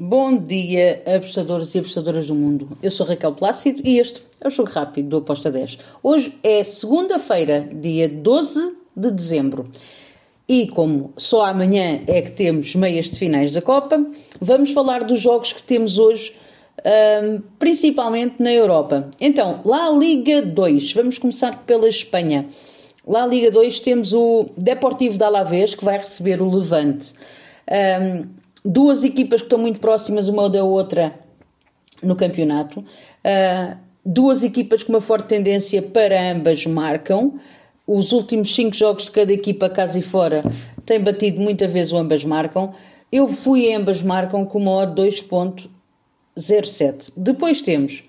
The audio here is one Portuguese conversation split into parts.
Bom dia, apostadores e apostadoras do mundo. Eu sou Raquel Plácido e este é o Jogo Rápido do Aposta 10. Hoje é segunda-feira, dia 12 de dezembro. E como só amanhã é que temos meias de finais da Copa, vamos falar dos jogos que temos hoje, um, principalmente na Europa. Então, lá Liga 2, vamos começar pela Espanha. Lá Liga 2 temos o Deportivo de Alavés, que vai receber o Levante. Um, duas equipas que estão muito próximas uma da outra no campeonato, uh, duas equipas com uma forte tendência para ambas marcam. Os últimos cinco jogos de cada equipa, casa e fora, têm batido muita vez o ambas marcam. Eu fui em ambas marcam com uma odd 2.07. Depois temos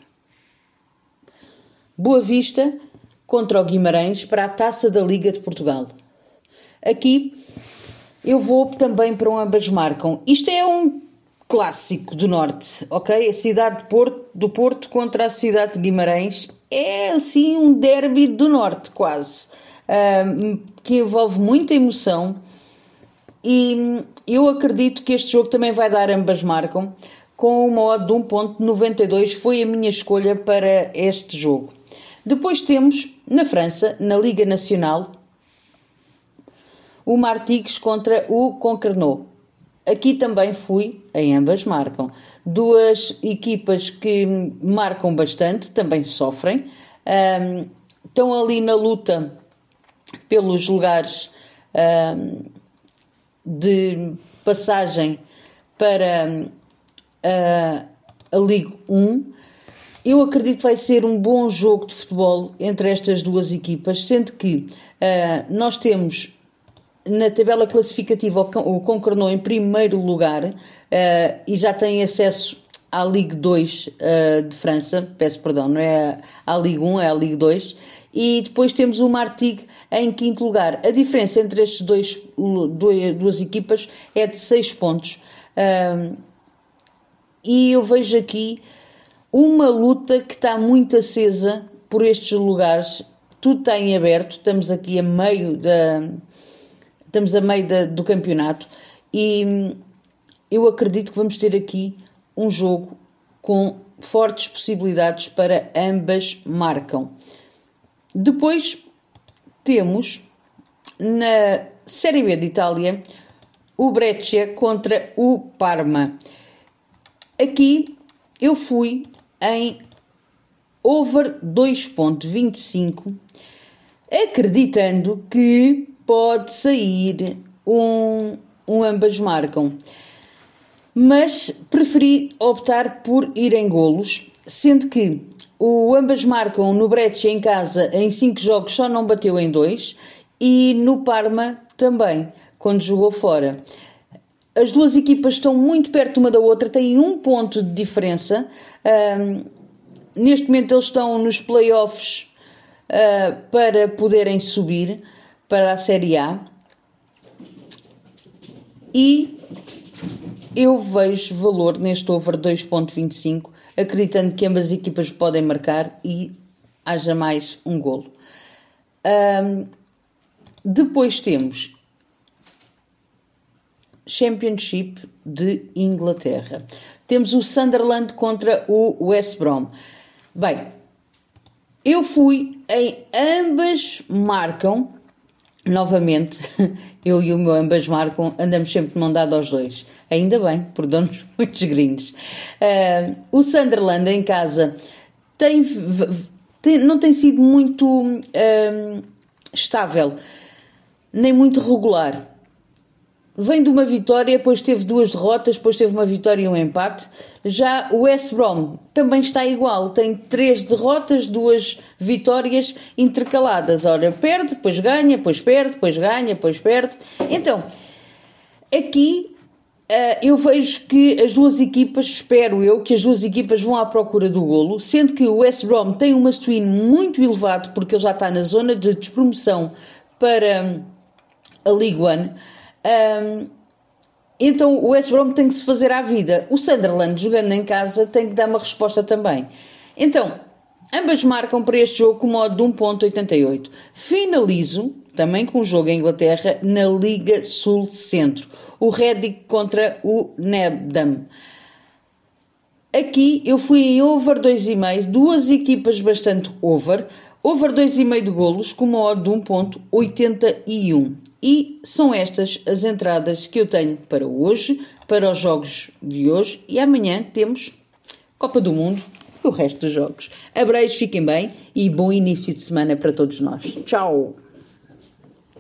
Boa Vista contra o Guimarães para a Taça da Liga de Portugal. Aqui eu vou também para um ambas marcam. Isto é um clássico do Norte, ok? A cidade de Porto, do Porto contra a cidade de Guimarães é assim um derby do Norte, quase, uh, que envolve muita emoção. E eu acredito que este jogo também vai dar ambas marcam, com uma odd de 1.92 foi a minha escolha para este jogo. Depois temos, na França, na Liga Nacional, o Martigues contra o Concarneau. Aqui também fui, em ambas marcam. Duas equipas que marcam bastante, também sofrem. Um, estão ali na luta pelos lugares um, de passagem para uh, a Liga 1. Eu acredito que vai ser um bom jogo de futebol entre estas duas equipas, sendo que uh, nós temos na tabela classificativa o Concarneau em primeiro lugar uh, e já tem acesso à Ligue 2 uh, eh, de França, peço perdão, não é à Ligue 1, é à Ligue 2. E depois temos o Martigues em quinto lugar. A diferença entre estes dois, duas equipas é de 6 pontos. Uh, e eu vejo aqui uma luta que está muito acesa por estes lugares. Tudo está em aberto, estamos aqui a meio da, estamos a meio da, do campeonato e eu acredito que vamos ter aqui um jogo com fortes possibilidades para ambas marcam. Depois temos na Série B de Itália o Breccia contra o Parma. Aqui eu fui em over 2.25 acreditando que pode sair um, um ambas marcam. Mas preferi optar por ir em golos, sendo que o ambas marcam no Breccia em casa em 5 jogos só não bateu em 2 e no Parma também, quando jogou fora. As duas equipas estão muito perto uma da outra, têm um ponto de diferença. Um, neste momento eles estão nos playoffs uh, para poderem subir para a Série A e eu vejo valor neste over 2.25, acreditando que ambas as equipas podem marcar e haja mais um golo. Um, depois temos Championship de Inglaterra. Temos o Sunderland contra o West Brom. Bem, eu fui em ambas marcam novamente, eu e o meu ambas marcam, andamos sempre de mão dada aos dois. Ainda bem, por damos muitos gringos. Uh, o Sunderland em casa tem, tem, não tem sido muito uh, estável, nem muito regular vem de uma vitória, depois teve duas derrotas, depois teve uma vitória e um empate. Já o West Brom também está igual, tem três derrotas, duas vitórias intercaladas. Olha, perde, depois ganha, depois perde, depois ganha, depois perde. Então, aqui uh, eu vejo que as duas equipas, espero eu, que as duas equipas vão à procura do golo, sendo que o West Brom tem um must-win muito elevado, porque ele já está na zona de despromoção para a League One. Um, então o West Brom tem que se fazer à vida. O Sunderland, jogando em casa, tem que dar uma resposta também. Então, ambas marcam para este jogo com modo de 1.88. Finalizo também com o jogo em Inglaterra na Liga Sul Centro. O Reading contra o Nebdam. Aqui eu fui em over 2,5, duas equipas bastante over, over 2,5 de golos com uma odd de 1.81. E são estas as entradas que eu tenho para hoje, para os jogos de hoje e amanhã temos Copa do Mundo e o resto dos jogos. Abreios, fiquem bem e bom início de semana para todos nós. Tchau!